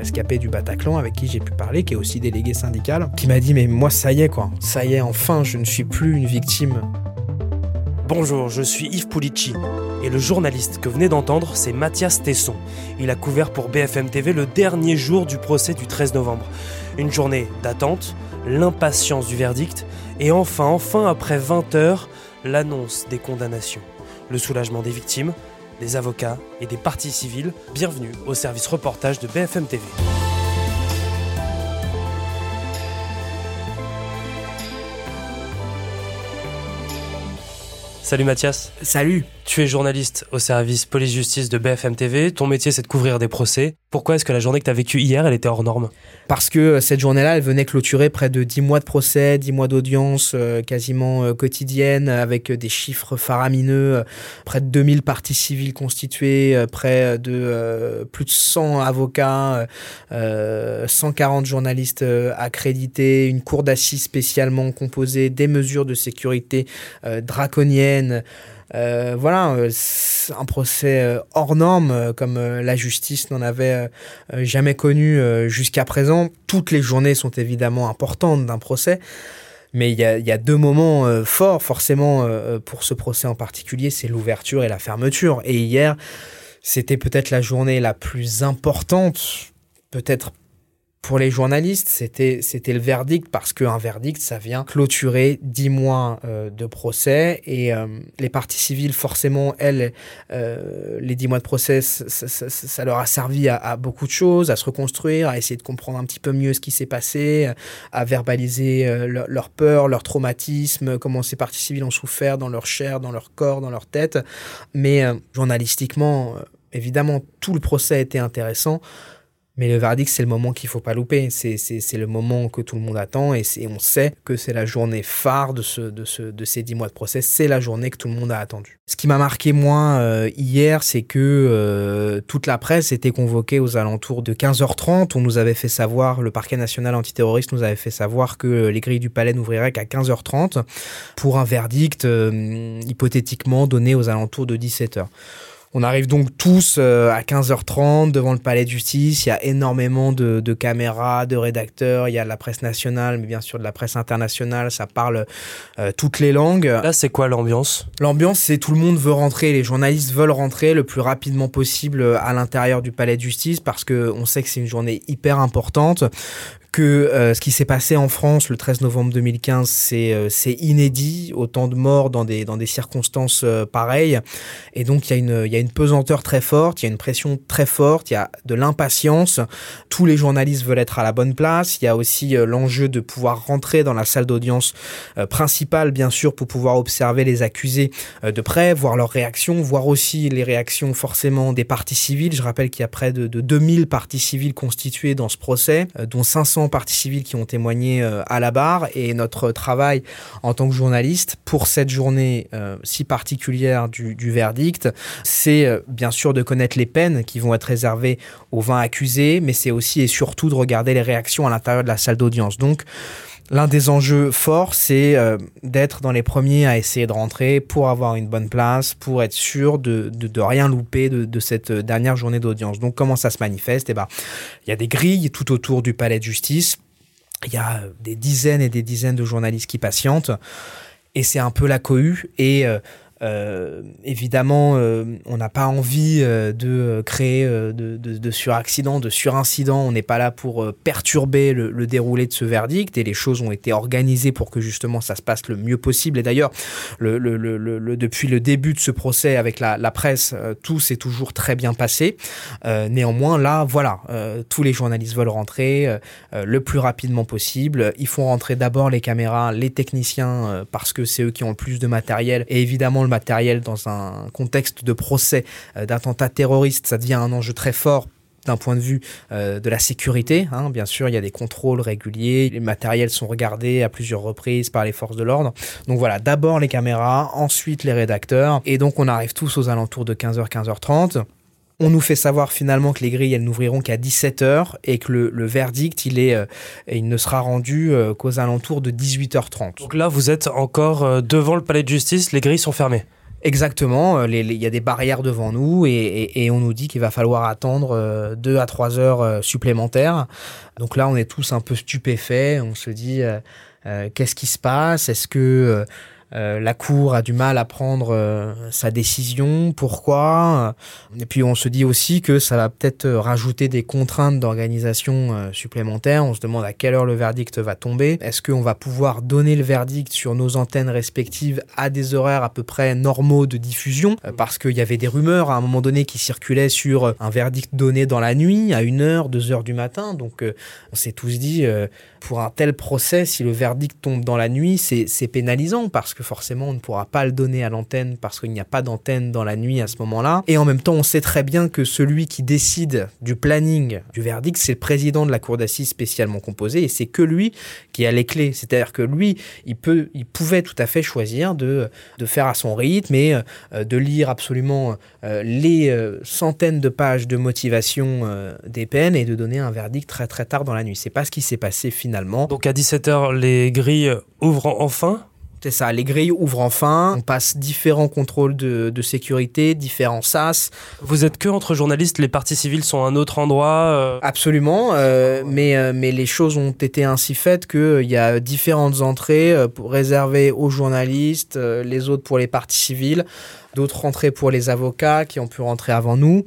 rescapé du Bataclan avec qui j'ai pu parler, qui est aussi délégué syndical, qui m'a dit mais moi ça y est quoi, ça y est enfin je ne suis plus une victime. Bonjour, je suis Yves Pulici et le journaliste que vous venez d'entendre c'est Mathias Tesson. Il a couvert pour BFM TV le dernier jour du procès du 13 novembre. Une journée d'attente, l'impatience du verdict et enfin, enfin après 20 heures, l'annonce des condamnations, le soulagement des victimes, des avocats et des parties civiles. Bienvenue au service reportage de BFM TV. Salut Mathias. Salut. Tu es journaliste au service police-justice de BFM TV. Ton métier, c'est de couvrir des procès. Pourquoi est-ce que la journée que tu as vécue hier, elle était hors norme? Parce que euh, cette journée-là, elle venait clôturer près de 10 mois de procès, 10 mois d'audience euh, quasiment euh, quotidienne, avec des chiffres faramineux, près de 2000 parties civiles constituées, près de plus de 100 avocats, 140 journalistes accrédités, une cour d'assises spécialement composée, des mesures de sécurité draconiennes. Euh, voilà, euh, un procès euh, hors norme comme la justice n'en avait jamais connu jusqu'à présent. Toutes les journées sont évidemment importantes d'un procès. Mais il y a, deux moments forts, forcément, pour ce procès en particulier, c'est l'ouverture et la fermeture. Et hier, c'était peut-être la journée la plus importante, peut-être pour les journalistes, c'était c'était le verdict parce qu'un verdict, ça vient clôturer dix mois euh, de procès et euh, les parties civiles, forcément, elles, euh, les dix mois de procès, ça, leur a servi à, beaucoup de choses, à se reconstruire, à essayer de comprendre un petit peu mieux ce qui s'est passé, à verbaliser leur, leur, peur, leur traumatisme, comment ces parties civiles ont souffert dans leur chair, dans leur corps, dans leur tête. Mais journalistiquement, évidemment, tout le procès été intéressant. Mais le verdict, c'est le moment qu'il faut pas louper. C'est, le moment que tout le monde attend et, on sait que c'est la journée phare de, ce, de, ce, de ces dix mois de procès. C'est la journée que tout le monde a attendu. Ce qui m'a marqué, moi, euh, hier, c'est que euh, toute la presse était convoquée aux alentours de 15h30. On nous avait fait savoir, le parquet national antiterroriste nous avait fait savoir que les grilles du palais n'ouvriraient qu'à 15h30 pour un verdict euh, hypothétiquement donné aux alentours de 17h. On arrive donc tous euh, à 15h30 devant le palais de justice. Il y a énormément de, caméras, de rédacteurs. Il y a de la presse nationale, mais bien sûr de la presse internationale. Ça parle euh, toutes les langues. Là, c'est quoi l'ambiance? L'ambiance, c'est tout le monde veut rentrer. Les journalistes veulent rentrer le plus rapidement possible euh, à l'intérieur du palais de justice parce que on sait que c'est une journée hyper importante que euh, ce qui s'est passé en France le 13 novembre 2015, c'est euh, inédit, autant de morts dans des, dans des circonstances euh, pareilles. Et donc, il y, a une, y a une pesanteur très forte, il y a une pression très forte, il y a de l'impatience. Tous les journalistes veulent être à la bonne place. Il y a aussi l'enjeu de pouvoir rentrer dans la salle d'audience principale, bien sûr, pour pouvoir observer les accusés de près, voir leurs réactions, voir aussi les réactions forcément des parties civiles. Je rappelle qu'il y a près de, de 2000 parties civiles constituées dans ce procès, dont 500 parties civiles qui ont témoigné euh, à la barre et notre travail en tant que journaliste pour cette journée euh, si particulière du, verdict, c'est euh, bien sûr de connaître les peines qui vont être réservées aux 20 accusés, mais c'est aussi et surtout de regarder les réactions à l'intérieur de la salle d'audience. Donc, L'un des enjeux forts, c'est d'être dans les premiers à essayer de rentrer pour avoir une bonne place, pour être sûr de, de, rien louper de, de, cette dernière journée d'audience. Donc comment ça se manifeste? Eh ben, il y a des grilles tout autour du palais de justice. Il y a des dizaines et des dizaines de journalistes qui patientent. Et c'est un peu la cohue. Et euh, euh, évidemment, euh, on n'a pas envie euh, de créer de, de, de suraccident, de surincident. On n'est pas là pour perturber le, déroulé de ce verdict et les choses ont été organisées pour que justement ça se passe le mieux possible. Et d'ailleurs, le, le, depuis le début de ce procès avec la, la presse, tout s'est toujours très bien passé. néanmoins, là, voilà, tous les journalistes veulent rentrer le plus rapidement possible. Ils font rentrer d'abord les caméras, les techniciens, parce que c'est eux qui ont le plus de matériel et évidemment matériel dans un contexte de procès euh, d'attentat terroriste, ça devient un enjeu très fort d'un point de vue euh, de la sécurité. Hein. Bien sûr, il y a des contrôles réguliers, les matériels sont regardés à plusieurs reprises par les forces de l'ordre. Donc voilà, d'abord les caméras, ensuite les rédacteurs, et donc on arrive tous aux alentours de 15h, 15h30. On nous fait savoir finalement que les grilles, elles n'ouvriront qu'à 17h et que le, verdict, il, est, euh, il ne sera rendu euh, qu'aux alentours de 18h30. Donc là, vous êtes encore euh, devant le palais de justice, les grilles sont fermées Exactement, il y a des barrières devant nous et, on nous dit qu'il va falloir attendre deux à trois heures supplémentaires. Donc là, on est tous un peu stupéfaits, on se dit qu'est-ce qui se passe? Est-ce que euh, la Cour a du mal à prendre euh, sa décision. Pourquoi? Et puis on se dit aussi que ça va peut-être rajouter des contraintes d'organisation euh, supplémentaires. On se demande à quelle heure le verdict va tomber. Est-ce qu'on va pouvoir donner le verdict sur nos antennes respectives à des horaires à peu près normaux de diffusion? Parce qu'il y avait des rumeurs à un moment donné qui circulaient sur un verdict donné dans la nuit à 1h, 2h du matin. Donc on s'est tous dit, pour un tel procès, si le verdict tombe dans la nuit, c'est pénalisant parce que forcément on ne pourra pas le donner à l'antenne parce qu'il n'y a pas d'antenne dans la nuit à ce moment-là. Et en même temps, on sait très bien que celui qui décide du planning du verdict, c'est le président de la cour d'assises spécialement composée et c'est que lui qui a les clés. C'est-à-dire que lui, il peut, il pouvait tout à fait choisir de, faire à son rythme et euh, de lire absolument euh, les euh, centaines de pages de motivation des peines et de donner un verdict très très tard dans la nuit. C'est pas ce qui s'est passé finalement. Donc à 17h, les grilles ouvrent enfin c'est ça, les grilles ouvrent enfin, on passe différents contrôles de, sécurité, différents SAS. Vous êtes que entre journalistes, les parties civiles sont à un autre endroit euh Absolument, euh, mais, euh, mais les choses ont été ainsi faites qu'il y a différentes entrées pour réservées aux journalistes, les autres pour les parties civiles, d'autres entrées pour les avocats qui ont pu rentrer avant nous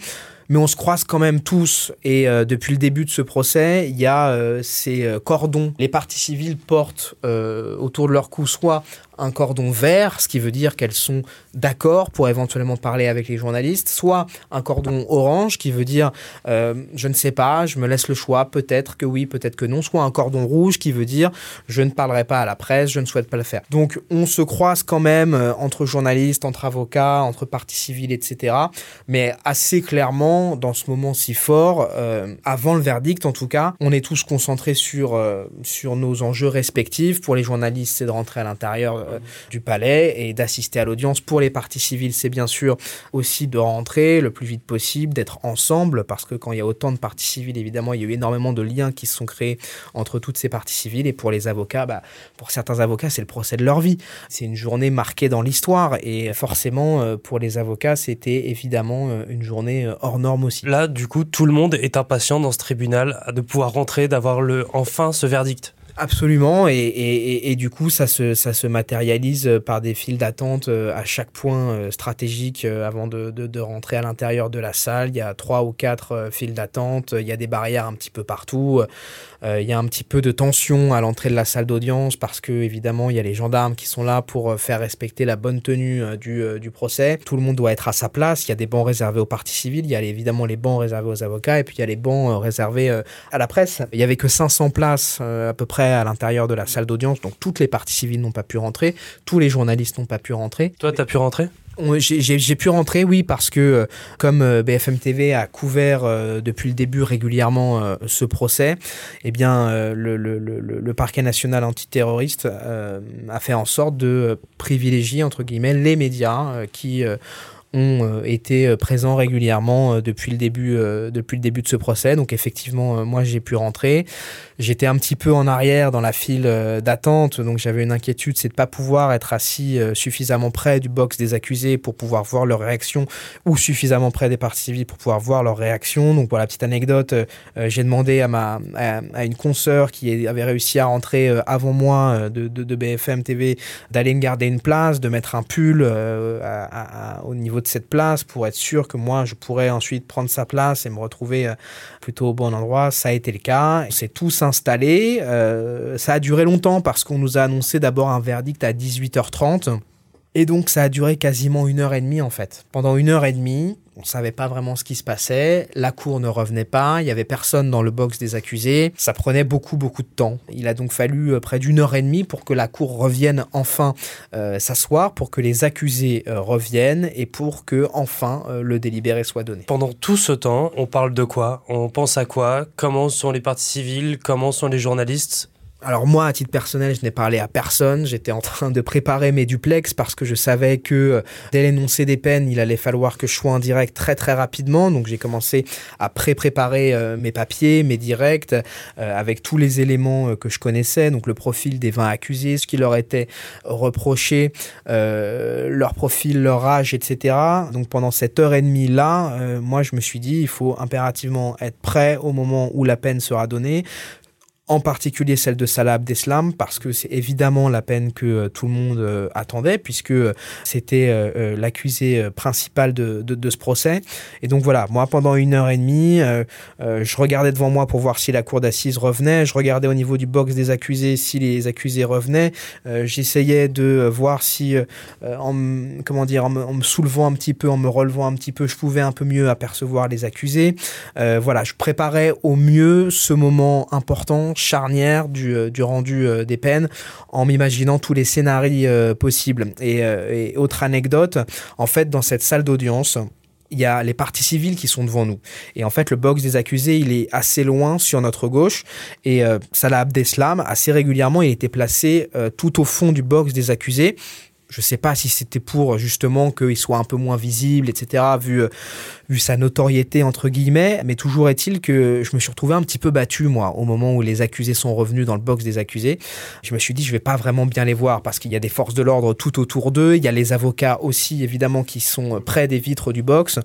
mais on se croise quand même tous. Et euh, depuis le début de ce procès, il y a euh, ces euh, cordons. Les parties civiles portent autour de leur cou soit un cordon vert, ce qui veut dire qu'elles sont d'accord pour éventuellement parler avec les journalistes, soit un cordon orange, qui veut dire je ne sais pas, je me laisse le choix, peut-être que oui, peut-être que non, soit un cordon rouge, qui veut dire je ne parlerai pas à la presse, je ne souhaite pas le faire. Donc on se croise quand même entre journalistes, entre avocats, entre parties civiles, etc. Mais assez clairement, dans ce moment si fort, euh, avant le verdict en tout cas, on est tous concentrés sur, euh, sur nos enjeux respectifs. Pour les journalistes, c'est de rentrer à l'intérieur euh, du palais et d'assister à l'audience. Pour les parties civiles, c'est bien sûr aussi de rentrer le plus vite possible, d'être ensemble, parce que quand il y a autant de parties civiles, évidemment, il y a eu énormément de liens qui se sont créés entre toutes ces parties civiles. Et pour les avocats, bah, pour certains avocats, c'est le procès de leur vie. C'est une journée marquée dans l'histoire. Et forcément, pour les avocats, c'était évidemment une journée hors Là, du coup, tout le monde est impatient dans ce tribunal de pouvoir rentrer, d'avoir le enfin ce verdict. Absolument, et, et, et, du coup, ça se, ça se matérialise par des files d'attente euh, à chaque point euh, stratégique euh, avant de, de, rentrer à l'intérieur de la salle. Il y a trois ou quatre files d'attente, il y a des barrières un petit peu partout. Euh, il y a un petit peu de tension à l'entrée de la salle d'audience parce que évidemment il y a les gendarmes qui sont là pour euh, faire respecter la bonne tenue euh, du, du procès. Tout le monde doit être à sa place. Il y a des bancs réservés aux parties civiles, il y a évidemment les bancs réservés aux avocats et puis il y a les bancs réservés à la presse. Il y avait que 500 places à peu près à l'intérieur de la salle d'audience, donc toutes les parties civiles n'ont pas pu rentrer, tous les journalistes n'ont pas pu rentrer. Toi, tu as pu rentrer? J'ai pu rentrer, oui, parce que euh, comme euh, BFM TV a couvert euh, depuis le début régulièrement ce procès, eh bien, le, le, le, le, parquet national antiterroriste a fait en sorte de privilégier, entre guillemets, les médias qui ont été présents régulièrement depuis le début depuis le début de ce procès. Donc effectivement moi j'ai pu rentrer J'étais un petit peu en arrière dans la file euh, d'attente, donc j'avais une inquiétude, c'est de pas pouvoir être assis euh, suffisamment près du box des accusés pour pouvoir voir leur réaction, ou suffisamment près des parties civiles pour pouvoir voir leur réaction. Donc voilà, petite anecdote, euh, j'ai demandé à ma à, une consoeur qui avait réussi à rentrer avant moi de, de, BFM TV d'aller me garder une place, de mettre un pull au niveau de cette place pour être sûr que moi je pourrais ensuite prendre sa place et me retrouver plutôt au bon endroit. Ça a été le cas. C'est tout installé. Euh, ça a duré longtemps parce qu'on nous a annoncé d'abord un verdict à 18h30. Et donc ça a duré quasiment une heure et demie en fait. Pendant une heure et demie, on ne savait pas vraiment ce qui se passait, la cour ne revenait pas, il y avait personne dans le box des accusés, ça prenait beaucoup beaucoup de temps. Il a donc fallu euh, près d'une heure et demie pour que la cour revienne enfin euh, s'asseoir, pour que les accusés reviennent et pour que enfin le délibéré soit donné. Pendant tout ce temps, on parle de quoi? On pense à quoi? Comment sont les parties civiles Comment sont les journalistes? Alors moi, à titre personnel, je n'ai parlé à personne. J'étais en train de préparer mes duplex parce que je savais que euh, dès l'énoncé des peines, il allait falloir que je sois en direct très très rapidement. Donc j'ai commencé à pré-préparer euh, mes papiers, mes directs, euh, avec tous les éléments que je connaissais. Donc le profil des 20 accusés, ce qui leur était reproché, leur profil, leur âge, etc. Donc pendant cette heure et demie là, moi je me suis dit, il faut impérativement être prêt au moment où la peine sera donnée en particulier celle de Salah Abdeslam, parce que c'est évidemment la peine que euh, tout le monde euh, attendait, puisque euh, c'était l'accusé principal de, de, ce procès. Et donc voilà, moi pendant une heure et demie, je regardais devant moi pour voir si la cour d'assises revenait, je regardais au niveau du box des accusés si les accusés revenaient, j'essayais de voir si, en, comment dire, en me, soulevant un petit peu, en me relevant un petit peu, je pouvais un peu mieux apercevoir les accusés. voilà, je préparais au mieux ce moment important charnière du, euh, du rendu euh, des peines en m'imaginant tous les scénarios euh, possibles. Et, et, autre anecdote, en fait, dans cette salle d'audience, il y a les parties civiles qui sont devant nous. Et en fait, le box des accusés, il est assez loin sur notre gauche. Et Salah Abdeslam, assez régulièrement, il était placé tout au fond du box des accusés. Je ne sais pas si c'était pour justement qu'il soit un peu moins visible, etc., vu, vu sa notoriété, entre guillemets, mais toujours est-il que je me suis retrouvé un petit peu battu, moi, au moment où les accusés sont revenus dans le box des accusés. Je me suis dit, je vais pas vraiment bien les voir parce qu'il y a des forces de l'ordre tout autour d'eux, il y a les avocats aussi, évidemment, qui sont près des vitres du box.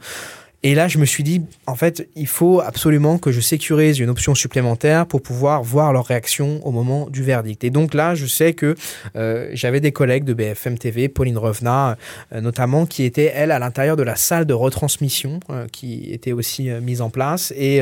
Et là, je me suis dit, en fait, il faut absolument que je sécurise une option supplémentaire pour pouvoir voir leur réaction au moment du verdict. Et donc là, je sais que euh, j'avais des collègues de BFM TV, Pauline Revenat euh, notamment, qui étaient, elle, à l'intérieur de la salle de retransmission euh, qui était aussi mise en place. Et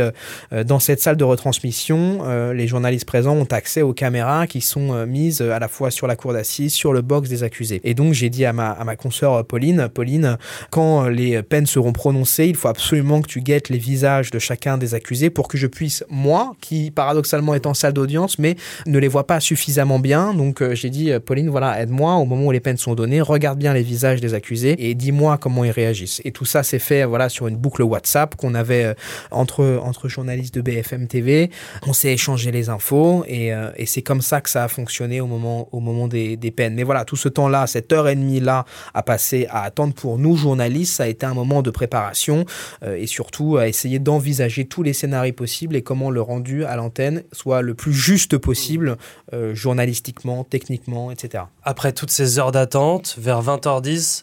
dans cette salle de retransmission, les journalistes présents ont accès aux caméras qui sont mises à la fois sur la cour d'assises, sur le box des accusés. Et donc, j'ai dit à ma, à ma consoeur Pauline, Pauline, quand les peines seront prononcées, il faut absolument que tu guettes les visages de chacun des accusés pour que je puisse, moi, qui paradoxalement est en salle d'audience, mais ne les vois pas suffisamment bien. Donc euh, j'ai dit, euh, Pauline, voilà, aide-moi au moment où les peines sont données, regarde bien les visages des accusés et dis-moi comment ils réagissent. Et tout ça s'est fait voilà, sur une boucle WhatsApp qu'on avait euh, entre, entre journalistes de BFM TV. On s'est échangé les infos et, et c'est comme ça que ça a fonctionné au moment, au moment des, des peines. Mais voilà, tout ce temps-là, cette heure et demie-là à passer à attendre pour nous, journalistes, ça a été un moment de préparation. Euh, et surtout à essayer d'envisager tous les scénarios possibles et comment le rendu à l'antenne soit le plus juste possible euh, journalistiquement, techniquement, etc. Après toutes ces heures d'attente, vers 20h10,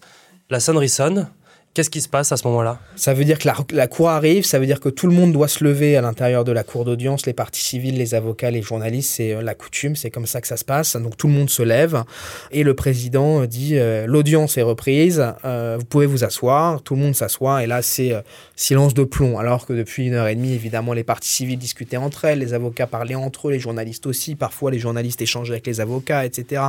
la sonnerie sonne. Qu'est-ce qui se passe à ce moment-là? Ça veut dire que la, cour arrive, ça veut dire que tout le monde doit se lever à l'intérieur de la cour d'audience, les parties civiles, les avocats, les journalistes, c'est euh, la coutume, c'est comme ça que ça se passe. Donc tout le monde se lève et le président dit euh, l'audience est reprise, euh, vous pouvez vous asseoir, tout le monde s'assoit et là c'est silence de plomb. Alors que depuis une heure et demie, évidemment, les parties civiles discutaient entre elles, les avocats parlaient entre eux, les journalistes aussi, parfois les journalistes échangeaient avec les avocats, etc.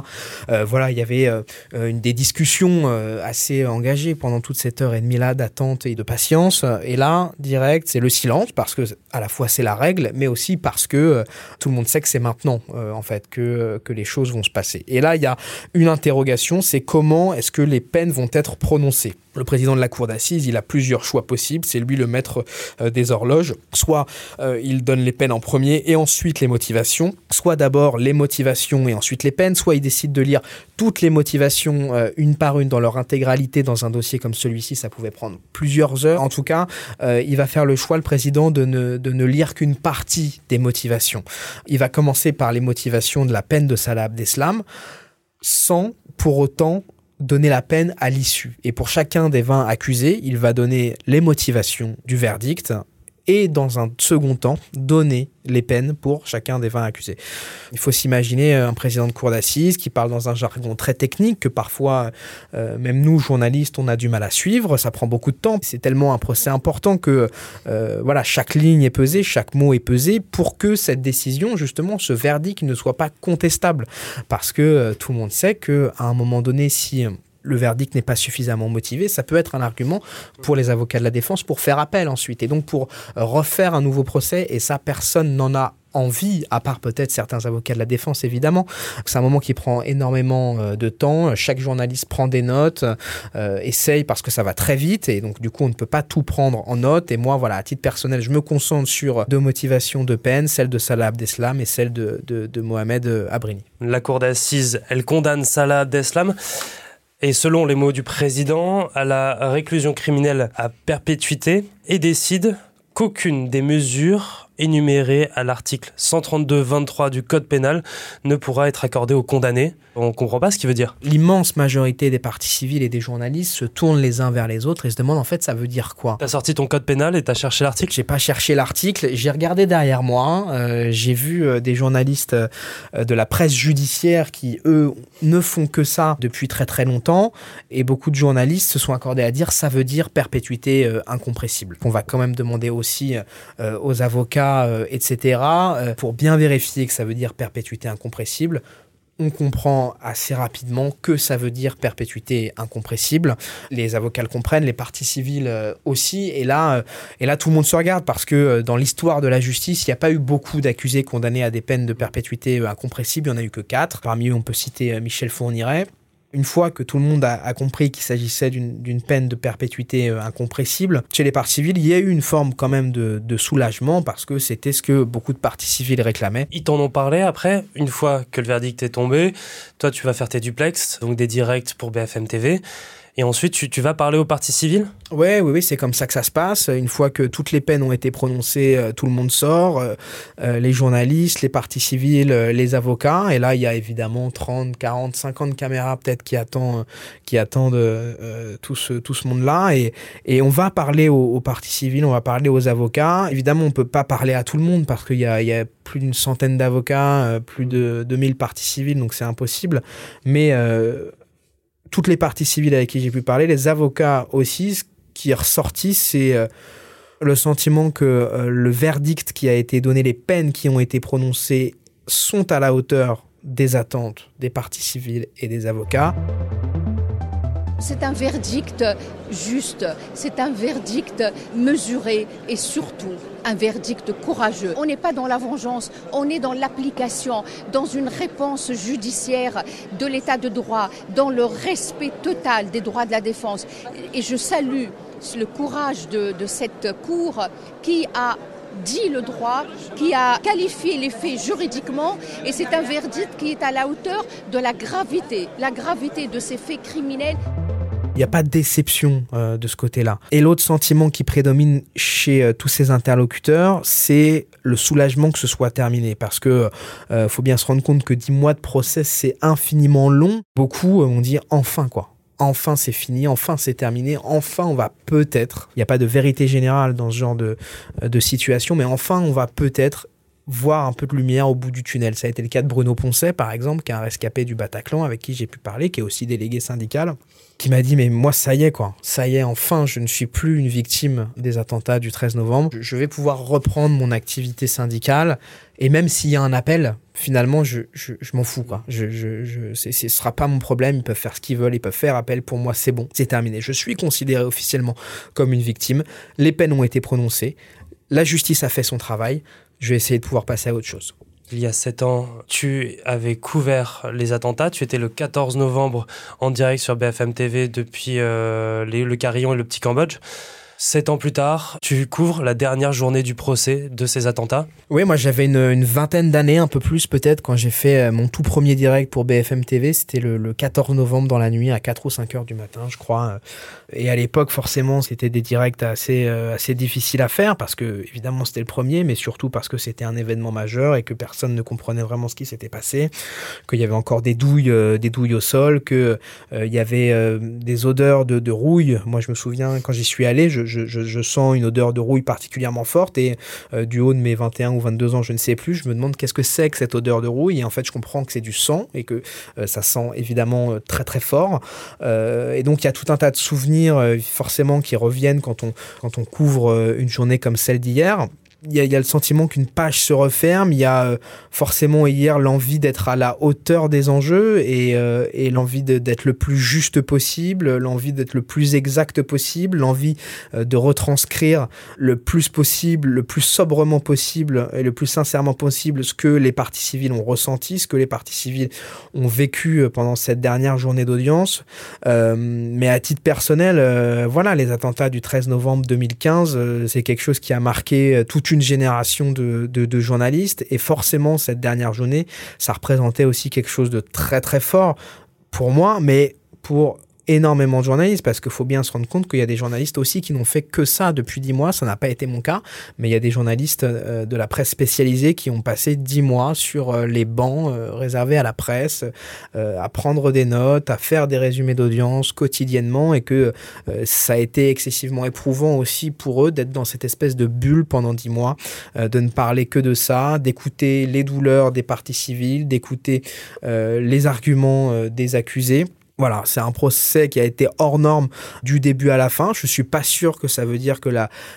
voilà, il y avait des discussions assez engagées pendant toute cette heure et demie là d'attente et de patience. Et là, direct, c'est le silence parce que à la fois c'est la règle, mais aussi parce que euh, tout le monde sait que c'est maintenant euh, en fait que, que les choses vont se passer. Et là, il y a une interrogation, c'est comment est-ce que les peines vont être prononcées? Le président de la cour d'assises, il a plusieurs choix possibles. C'est lui le maître euh, des horloges. Soit euh, il donne les peines en premier et ensuite les motivations. Soit d'abord les motivations et ensuite les peines. Soit il décide de lire toutes les motivations euh, une par une dans leur intégralité dans un dossier comme celui-ci. Ça pouvait prendre plusieurs heures. En tout cas, il va faire le choix, le président, de ne, de ne lire qu'une partie des motivations. Il va commencer par les motivations de la peine de Salah Abdeslam sans pour autant donner la peine à l'issue. Et pour chacun des 20 accusés, il va donner les motivations du verdict et dans un second temps donner les peines pour chacun des 20 accusés. Il faut s'imaginer euh, un président de cour d'assises qui parle dans un jargon très technique que parfois euh, même nous journalistes on a du mal à suivre, ça prend beaucoup de temps, c'est tellement un procès important que euh, voilà, chaque ligne est pesée, chaque mot est pesé pour que cette décision justement ce verdict ne soit pas contestable. Parce que tout le monde sait que à un moment donné si le verdict n'est pas suffisamment motivé, ça peut être un argument pour les avocats de la défense pour faire appel ensuite et donc pour euh, refaire un nouveau procès et ça personne n'en a envie, à part peut-être certains avocats de la défense évidemment. C'est un moment qui prend énormément euh, de temps. Chaque journaliste prend des notes, euh, essaye parce que ça va très vite et donc du coup on ne peut pas tout prendre en note. Et moi voilà, à titre personnel, je me concentre sur deux motivations de peine, celle de Salah Abdeslam et celle de, de, Mohamed Abrini. La cour d'assises, elle condamne Salah Abdeslam et selon les mots du président, à la réclusion criminelle à perpétuité et décide qu'aucune des mesures énuméré à l'article 132-23 du Code pénal ne pourra être accordé aux condamnés. On ne comprend pas ce qu'il veut dire. L'immense majorité des partis civils et des journalistes se tournent les uns vers les autres et se demandent en fait ça veut dire quoi? T'as sorti ton code pénal et t'as cherché l'article? J'ai pas cherché l'article, j'ai regardé derrière moi, euh, j'ai vu euh, des journalistes euh, de la presse judiciaire qui eux ne font que ça depuis très très longtemps et beaucoup de journalistes se sont accordés à dire ça veut dire perpétuité incompressible. On va quand même demander aussi aux avocats euh, etc., euh, pour bien vérifier que ça veut dire perpétuité incompressible, on comprend assez rapidement que ça veut dire perpétuité incompressible. Les avocats le comprennent, les parties civiles euh, aussi. Et là, et là, tout le monde se regarde parce que dans l'histoire de la justice, il n'y a pas eu beaucoup d'accusés condamnés à des peines de perpétuité incompressible. Il n'y en a eu que quatre. Parmi eux, on peut citer Michel Fourniret une fois que tout le monde a, compris qu'il s'agissait d'une peine de perpétuité euh, incompressible, chez les parties civiles, il y a eu une forme quand même de, soulagement parce que c'était ce que beaucoup de parties civiles réclamaient. Ils t'en ont parlé après, une fois que le verdict est tombé. Toi, tu vas faire tes duplex, donc des directs pour BFM TV. Et ensuite, tu, vas parler aux parties civiles? Ouais, oui, oui, c'est comme ça que ça se passe. Une fois que toutes les peines ont été prononcées, euh, tout le monde sort, euh, euh, les journalistes, les parties civiles, les avocats. Et là, il y a évidemment 30, 40, 50 caméras peut-être qui, attendent, qui attendent tout ce, tout ce monde-là. Et, et on va parler aux, parties civiles, on va parler aux avocats. Évidemment, on peut pas parler à tout le monde parce qu'il y a, il y a plus d'une centaine d'avocats, plus de 2000 parties civiles, donc c'est impossible. Mais toutes les parties civiles avec qui j'ai pu parler, les avocats aussi, ce qui est ressorti, c'est euh, le sentiment que euh, le verdict qui a été donné, les peines qui ont été prononcées sont à la hauteur des attentes des parties civiles et des avocats. C'est un verdict juste, c'est un verdict mesuré et surtout un verdict courageux. On n'est pas dans la vengeance, on est dans l'application, dans une réponse judiciaire de l'état de droit, dans le respect total des droits de la défense. Et je salue le courage de, cette Cour qui a dit le droit, qui a qualifié les faits juridiquement, et c'est un verdict qui est à la hauteur de la gravité, la gravité de ces faits criminels. Il n'y a pas de déception euh, de ce côté-là. Et l'autre sentiment qui prédomine chez euh, tous ces interlocuteurs, c'est le soulagement que ce soit terminé. Parce que euh, faut bien se rendre compte que 10 mois de procès, c'est infiniment long. Beaucoup vont dire enfin quoi. Enfin c'est fini, enfin c'est terminé, enfin on va peut-être, il n'y a pas de vérité générale dans ce genre de, de situation, mais enfin on va peut-être voir un peu de lumière au bout du tunnel. Ça a été le cas de Bruno Poncet, par exemple, qui est un rescapé du Bataclan avec qui j'ai pu parler, qui est aussi délégué syndical, qui m'a dit, mais moi, ça y est, quoi. Ça y est, enfin, je ne suis plus une victime des attentats du 13 novembre. Je vais pouvoir reprendre mon activité syndicale. Et même s'il y a un appel, finalement, je, je, m'en fous, quoi. Je, je, ce sera pas mon problème. Ils peuvent faire ce qu'ils veulent. Ils peuvent faire appel. Pour moi, c'est bon. C'est terminé. Je suis considéré officiellement comme une victime. Les peines ont été prononcées. La justice a fait son travail je vais essayer de pouvoir passer à autre chose. Il y a sept ans, tu avais couvert les attentats. Tu étais le 14 novembre en direct sur BFM TV depuis euh, le Carillon et le Petit Cambodge. Sept ans plus tard, tu couvres la dernière journée du procès de ces attentats. Oui, moi j'avais une, vingtaine d'années, un peu plus peut-être, quand j'ai fait euh, mon tout premier direct pour BFM TV. C'était le, 14 novembre dans la nuit, à 4 ou 5 heures du matin, je crois. Et à l'époque, forcément, c'était des directs assez, euh, assez difficiles à faire, parce que évidemment c'était le premier, mais surtout parce que c'était un événement majeur et que personne ne comprenait vraiment ce qui s'était passé, qu'il y avait encore des douilles, euh, des douilles au sol, qu'il il y avait des odeurs de, de, rouille. Moi je me souviens, quand j'y suis allé, je, je, sens une odeur de rouille particulièrement forte et euh, du haut de mes 21 ou 22 ans, je ne sais plus, je me demande qu'est-ce que c'est que cette odeur de rouille et en fait je comprends que c'est du sang et que euh, ça sent évidemment euh, très très fort. Et donc il y a tout un tas de souvenirs forcément qui reviennent quand on, quand on couvre une journée comme celle d'hier il y, a, le sentiment qu'une page se referme. Il y a euh, forcément hier l'envie d'être à la hauteur des enjeux et, euh, et l'envie d'être le plus juste possible, l'envie d'être le plus exact possible, l'envie euh, de retranscrire le plus possible, le plus sobrement possible et le plus sincèrement possible ce que les parties civiles ont ressenti, ce que les parties civiles ont vécu pendant cette dernière journée d'audience. mais à titre personnel, voilà, les attentats du 13 novembre 2015, c'est quelque chose qui a marqué toute une génération de, de, journalistes. Et forcément, cette dernière journée, ça représentait aussi quelque chose de très très fort pour moi, mais pour énormément de journalistes parce qu'il faut bien se rendre compte qu'il y a des journalistes aussi qui n'ont fait que ça depuis dix mois. Ça n'a pas été mon cas, mais il y a des journalistes euh, de la presse spécialisée qui ont passé dix mois sur euh, les bancs euh, réservés à la presse, à prendre des notes, à faire des résumés d'audience quotidiennement et que ça a été excessivement éprouvant aussi pour eux d'être dans cette espèce de bulle pendant dix mois, de ne parler que de ça, d'écouter les douleurs des parties civiles, d'écouter les arguments des accusés. Voilà, c'est un procès qui a été hors norme du début à la fin. Je suis pas sûr que ça veut dire que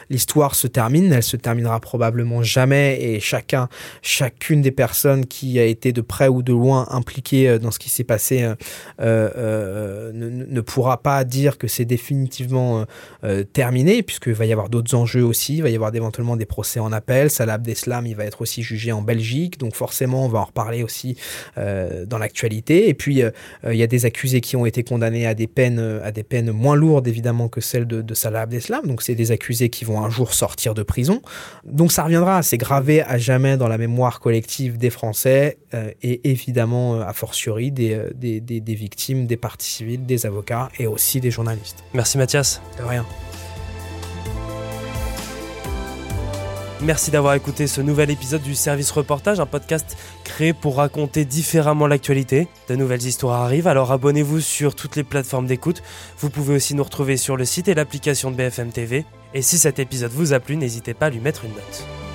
l'histoire se termine. Elle se terminera probablement jamais et chacun, chacune des personnes qui a été de près ou de loin impliquée euh, dans ce qui s'est passé euh, euh, ne, pourra pas dire que c'est définitivement terminé puisqu'il va y avoir d'autres enjeux aussi. Il va y avoir éventuellement des procès en appel. Salah Abdeslam, il va être aussi jugé en Belgique, donc forcément on va en reparler aussi dans l'actualité. Et puis il y a des accusés qui ont été condamnés à des peines, à des peines moins lourdes évidemment que celles de, Salah Abdeslam. Donc c'est des accusés qui vont un jour sortir de prison. Donc ça reviendra, c'est gravé à jamais dans la mémoire collective des Français euh, et évidemment euh, a fortiori euh, des, des, des victimes, des partis civils, des avocats et aussi des journalistes. Merci Mathias. De rien. Merci d'avoir écouté ce nouvel épisode du Service Reportage, un podcast créé pour raconter différemment l'actualité. De nouvelles histoires arrivent, alors abonnez-vous sur toutes les plateformes d'écoute. Vous pouvez aussi nous retrouver sur le site et l'application de BFM TV. Et si cet épisode vous a plu, n'hésitez pas à lui mettre une note.